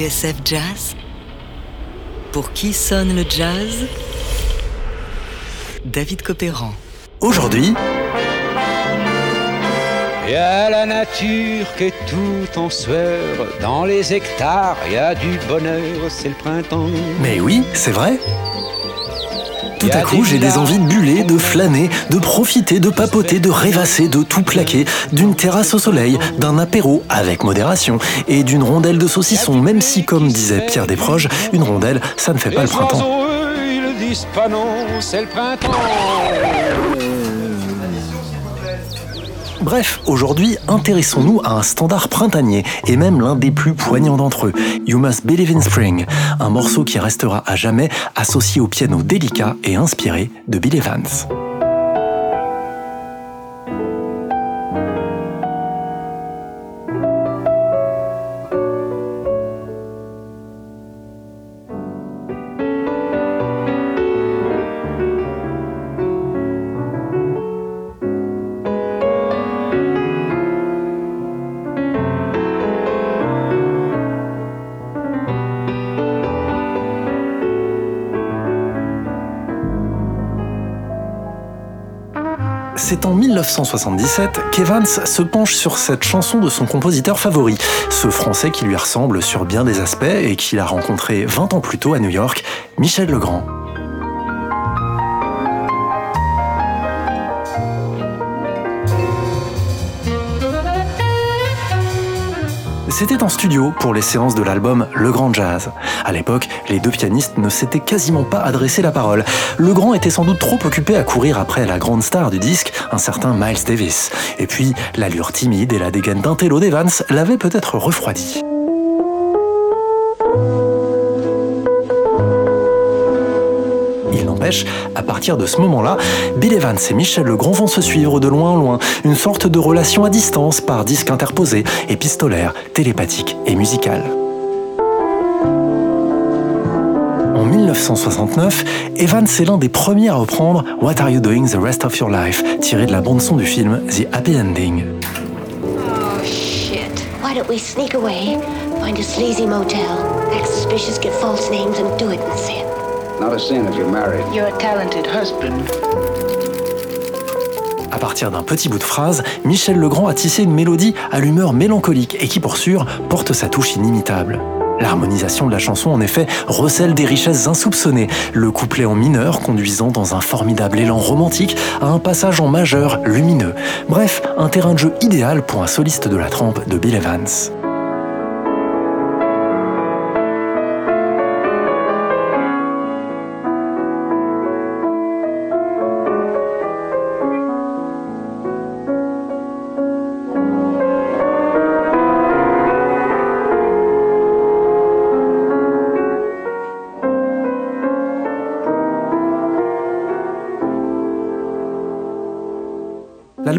TSF Jazz Pour qui sonne le jazz? David Copéran. Aujourd'hui, Y a la nature qui est tout en sueur. Dans les hectares, y a du bonheur, c'est le printemps. mais oui, c'est vrai. Tout à coup, j'ai des envies de buller, de flâner, de profiter, de papoter, de rêvasser, de tout plaquer, d'une terrasse au soleil, d'un apéro avec modération et d'une rondelle de saucisson, même si, comme disait Pierre Desproges, une rondelle, ça ne fait pas le Les printemps. Bref, aujourd'hui, intéressons-nous à un standard printanier, et même l'un des plus poignants d'entre eux, You Must Believe in Spring, un morceau qui restera à jamais associé au piano délicat et inspiré de Bill Evans. C'est en 1977 qu'Evans se penche sur cette chanson de son compositeur favori, ce Français qui lui ressemble sur bien des aspects et qu'il a rencontré 20 ans plus tôt à New York, Michel Legrand. C'était en studio pour les séances de l'album Le Grand Jazz. À l'époque, les deux pianistes ne s'étaient quasiment pas adressé la parole. Le Grand était sans doute trop occupé à courir après la grande star du disque, un certain Miles Davis. Et puis, l'allure timide et la dégaine d'intello d'Evans l'avaient peut-être refroidi. À partir de ce moment-là, Bill Evans et Michel Legrand vont se suivre de loin en loin, une sorte de relation à distance par disque interposé, épistolaire, télépathique et musicale. En 1969, Evans est l'un des premiers à reprendre What Are You Doing the Rest of Your Life, tiré de la bande-son du film The Happy Ending. Oh, shit. Why don't we sneak away, find a sleazy motel, act suspicious, false names, and do it? Not a sin if you're married. You're a talented husband. À partir d'un petit bout de phrase, Michel Legrand a tissé une mélodie à l'humeur mélancolique et qui, pour sûr, porte sa touche inimitable. L'harmonisation de la chanson, en effet, recèle des richesses insoupçonnées, le couplet en mineur conduisant dans un formidable élan romantique à un passage en majeur lumineux. Bref, un terrain de jeu idéal pour un soliste de la trempe de Bill Evans.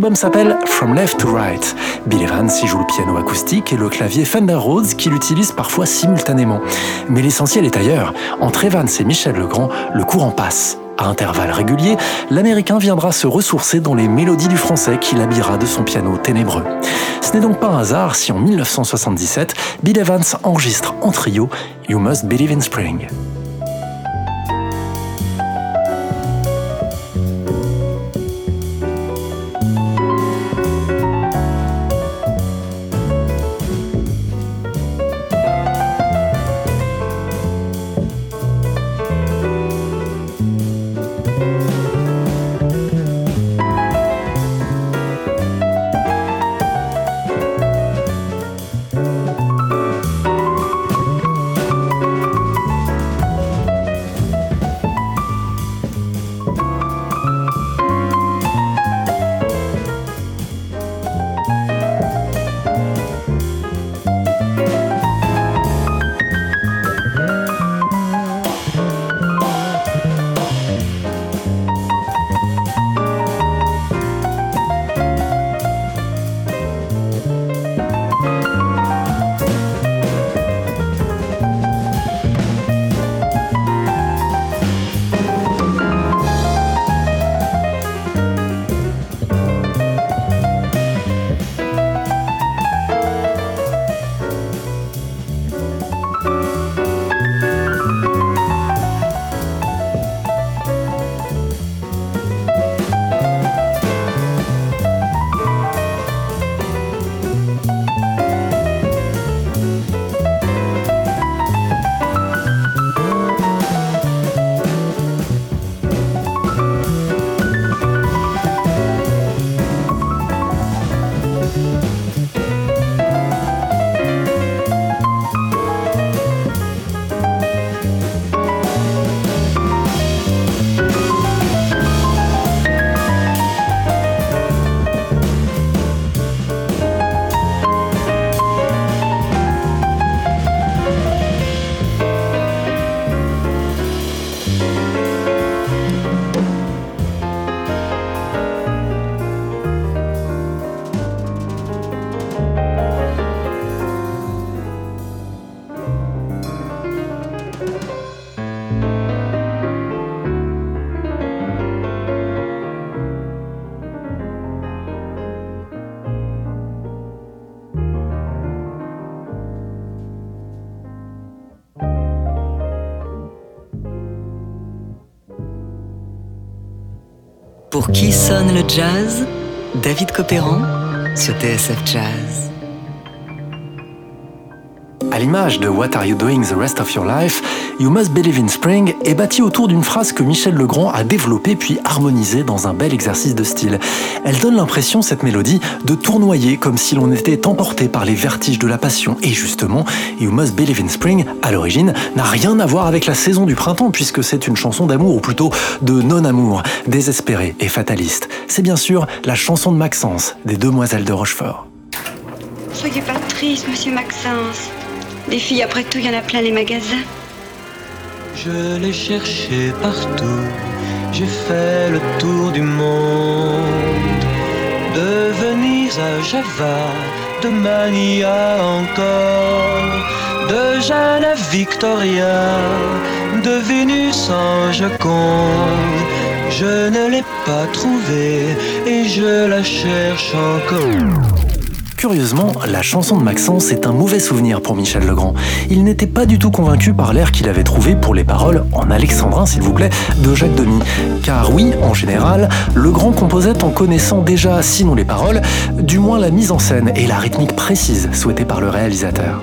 L'album s'appelle From Left to Right. Bill Evans y joue le piano acoustique et le clavier Fender Rhodes qu'il utilise parfois simultanément. Mais l'essentiel est ailleurs. Entre Evans et Michel Legrand, le courant passe. À intervalles réguliers, l'Américain viendra se ressourcer dans les mélodies du français qu'il habillera de son piano ténébreux. Ce n'est donc pas un hasard si en 1977, Bill Evans enregistre en trio You Must Believe in Spring. Pour qui sonne le jazz David Copéran sur TSF Jazz. À l'image de What Are You Doing the Rest of Your Life, You Must Believe in Spring est bâti autour d'une phrase que Michel Legrand a développée puis harmonisée dans un bel exercice de style. Elle donne l'impression, cette mélodie, de tournoyer comme si l'on était emporté par les vertiges de la passion. Et justement, You Must Believe in Spring, à l'origine, n'a rien à voir avec la saison du printemps puisque c'est une chanson d'amour ou plutôt de non-amour, désespérée et fataliste. C'est bien sûr la chanson de Maxence, des Demoiselles de Rochefort. Soyez pas triste, monsieur Maxence. Des filles, après tout, il y en a plein les magasins. Je l'ai cherché partout, j'ai fait le tour du monde. De Venise à Java, de Mania encore, de Jeanne à Victoria, de Vénus en Joconde. Je ne l'ai pas trouvée et je la cherche encore. Curieusement, la chanson de Maxence est un mauvais souvenir pour Michel Legrand. Il n'était pas du tout convaincu par l'air qu'il avait trouvé pour les paroles, en alexandrin s'il vous plaît, de Jacques Demy. Car oui, en général, Legrand composait en connaissant déjà, sinon les paroles, du moins la mise en scène et la rythmique précise souhaitée par le réalisateur.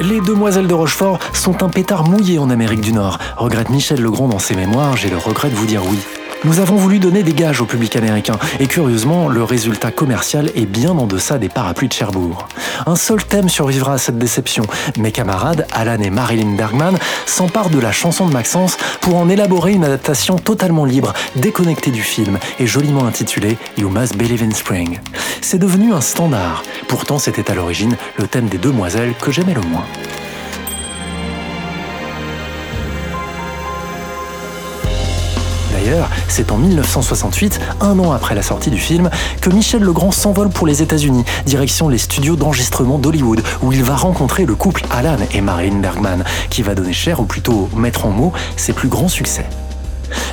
Les Demoiselles de Rochefort sont un pétard mouillé en Amérique du Nord, regrette Michel Legrand dans ses mémoires, j'ai le regret de vous dire oui. Nous avons voulu donner des gages au public américain, et curieusement, le résultat commercial est bien en deçà des parapluies de Cherbourg. Un seul thème survivra à cette déception. Mes camarades, Alan et Marilyn Bergman, s'emparent de la chanson de Maxence pour en élaborer une adaptation totalement libre, déconnectée du film, et joliment intitulée You Must Believe in Spring. C'est devenu un standard. Pourtant, c'était à l'origine le thème des demoiselles que j'aimais le moins. D'ailleurs, c'est en 1968, un an après la sortie du film, que Michel Legrand s'envole pour les États-Unis, direction les studios d'enregistrement d'Hollywood, où il va rencontrer le couple Alan et Marilyn Bergman, qui va donner cher, ou plutôt mettre en mots, ses plus grands succès.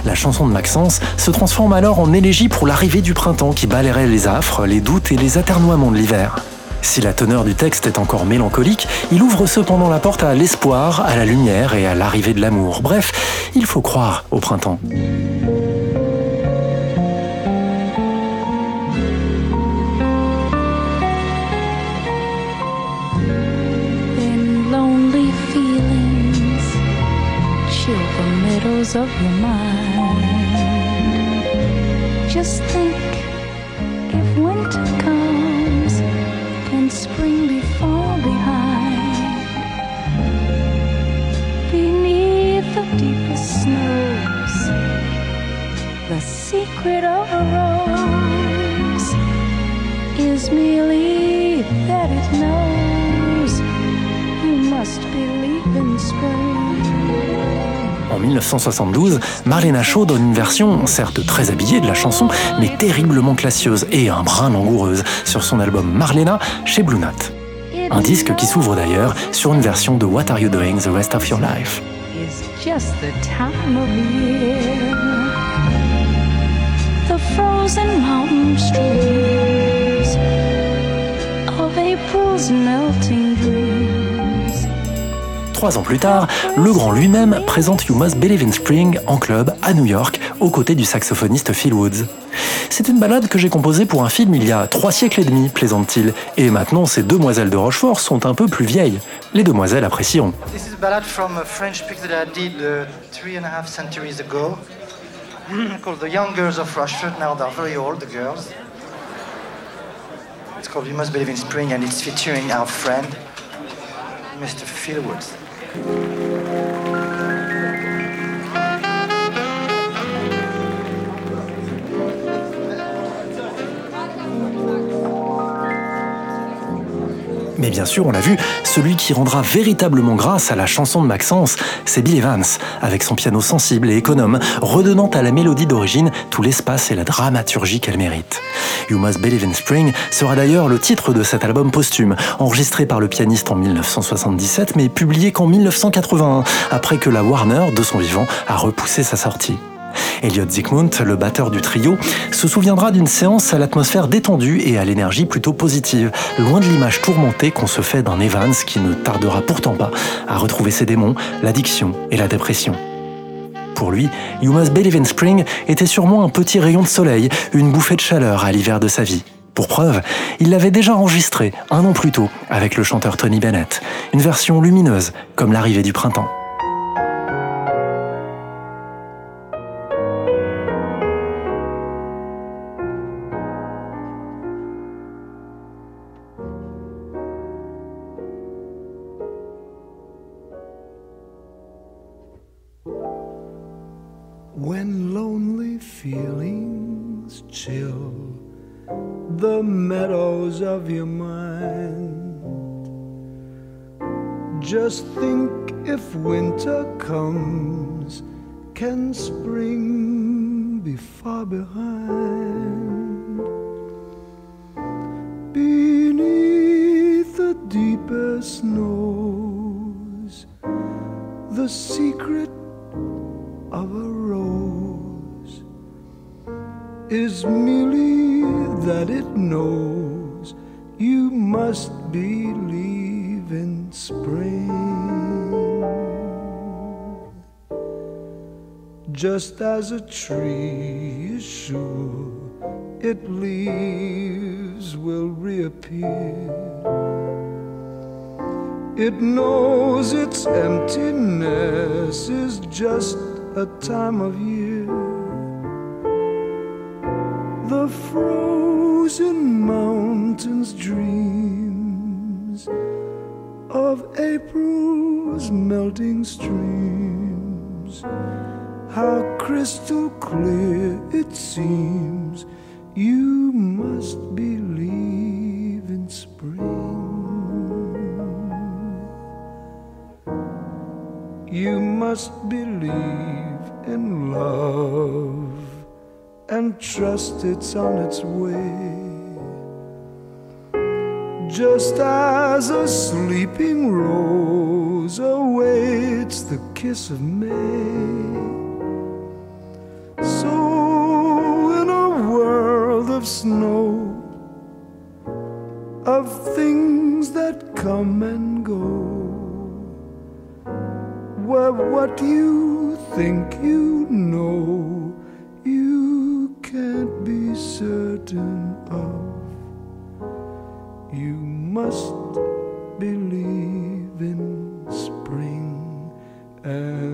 La chanson de Maxence se transforme alors en élégie pour l'arrivée du printemps qui balayerait les affres, les doutes et les aternoiements de l'hiver. Si la teneur du texte est encore mélancolique, il ouvre cependant la porte à l'espoir, à la lumière et à l'arrivée de l'amour. Bref, il faut croire au printemps. Just think if winter secret of a rose is merely that it knows you must believe in spring. En 1972, Marlena Shaw donne une version, certes très habillée de la chanson, mais terriblement classieuse et un brin langoureuse sur son album Marlena chez Blue Note. Un disque qui s'ouvre d'ailleurs sur une version de What Are You Doing the Rest of Your Life? is just the time of year. The frozen mountain streams of April's melting dreams. Trois ans plus tard, Legrand lui-même présente You Must Believe in Spring en club à New York, aux côtés du saxophoniste Phil Woods. C'est une balade que j'ai composée pour un film il y a trois siècles et demi, plaisante-t-il, et maintenant ces demoiselles de Rochefort sont un peu plus vieilles. Les demoiselles apprécieront. This is a ballad from a French picture that I did uh, three and a half centuries ago, Hmm, called The Young Girls of Rushford. Now they're very old, the girls. It's called You Must Believe in Spring, and it's featuring our friend, Mr. Phil Woods. Mais bien sûr, on l'a vu, celui qui rendra véritablement grâce à la chanson de Maxence, c'est Bill Evans, avec son piano sensible et économe, redonnant à la mélodie d'origine tout l'espace et la dramaturgie qu'elle mérite. You Must Believe in Spring sera d'ailleurs le titre de cet album posthume, enregistré par le pianiste en 1977 mais publié qu'en 1981, après que la Warner, de son vivant, a repoussé sa sortie. Elliot Zikmund, le batteur du trio, se souviendra d'une séance à l'atmosphère détendue et à l'énergie plutôt positive, loin de l'image tourmentée qu'on se fait d'un Evans qui ne tardera pourtant pas à retrouver ses démons, l'addiction et la dépression. Pour lui, You Must Believe in Spring était sûrement un petit rayon de soleil, une bouffée de chaleur à l'hiver de sa vie. Pour preuve, il l'avait déjà enregistré un an plus tôt avec le chanteur Tony Bennett, une version lumineuse comme l'arrivée du printemps. When lonely feelings chill the meadows of your mind, just think if winter comes, can spring be far behind? Beneath the deepest snows, the secret is merely that it knows you must believe in spring. Just as a tree is sure its leaves will reappear. It knows its emptiness is just a time of year. The frozen mountains dreams of April's melting streams. How crystal clear it seems you must believe in spring. You must believe in love and trust it's on its way. Just as a sleeping rose awaits the kiss of May. So, in a world of snow, of things that come and go, where what you think you know, can't be certain of. You must believe in spring and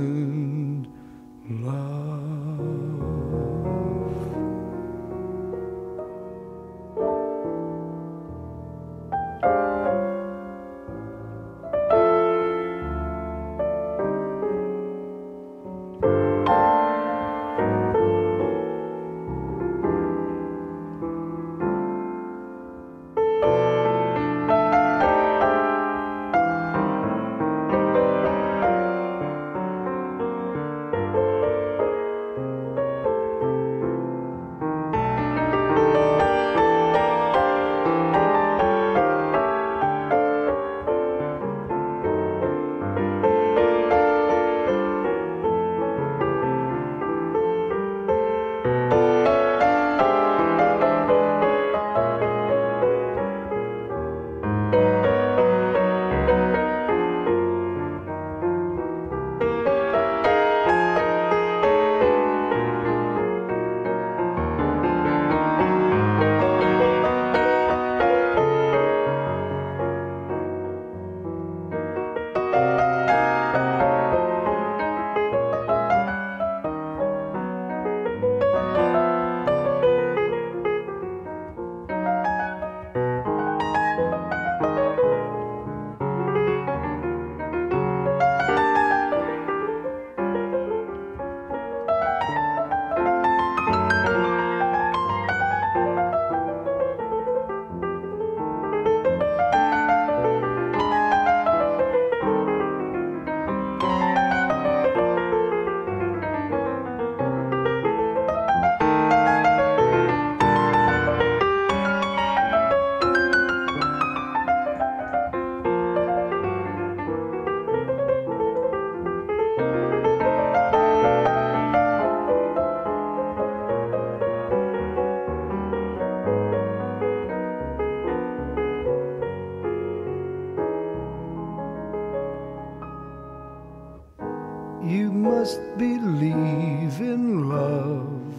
You must believe in love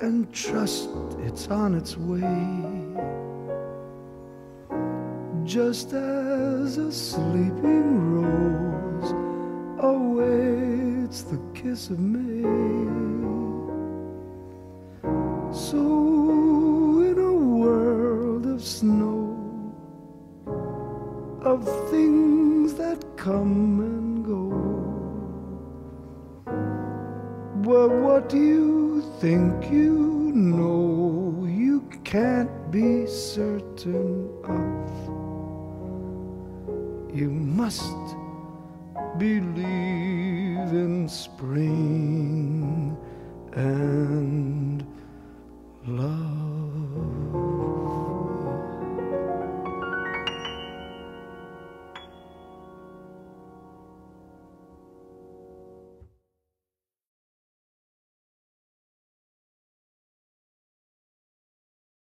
and trust it's on its way. Just as a sleeping rose awaits the kiss of May. Think you know you can't be certain of? You must believe in spring and love.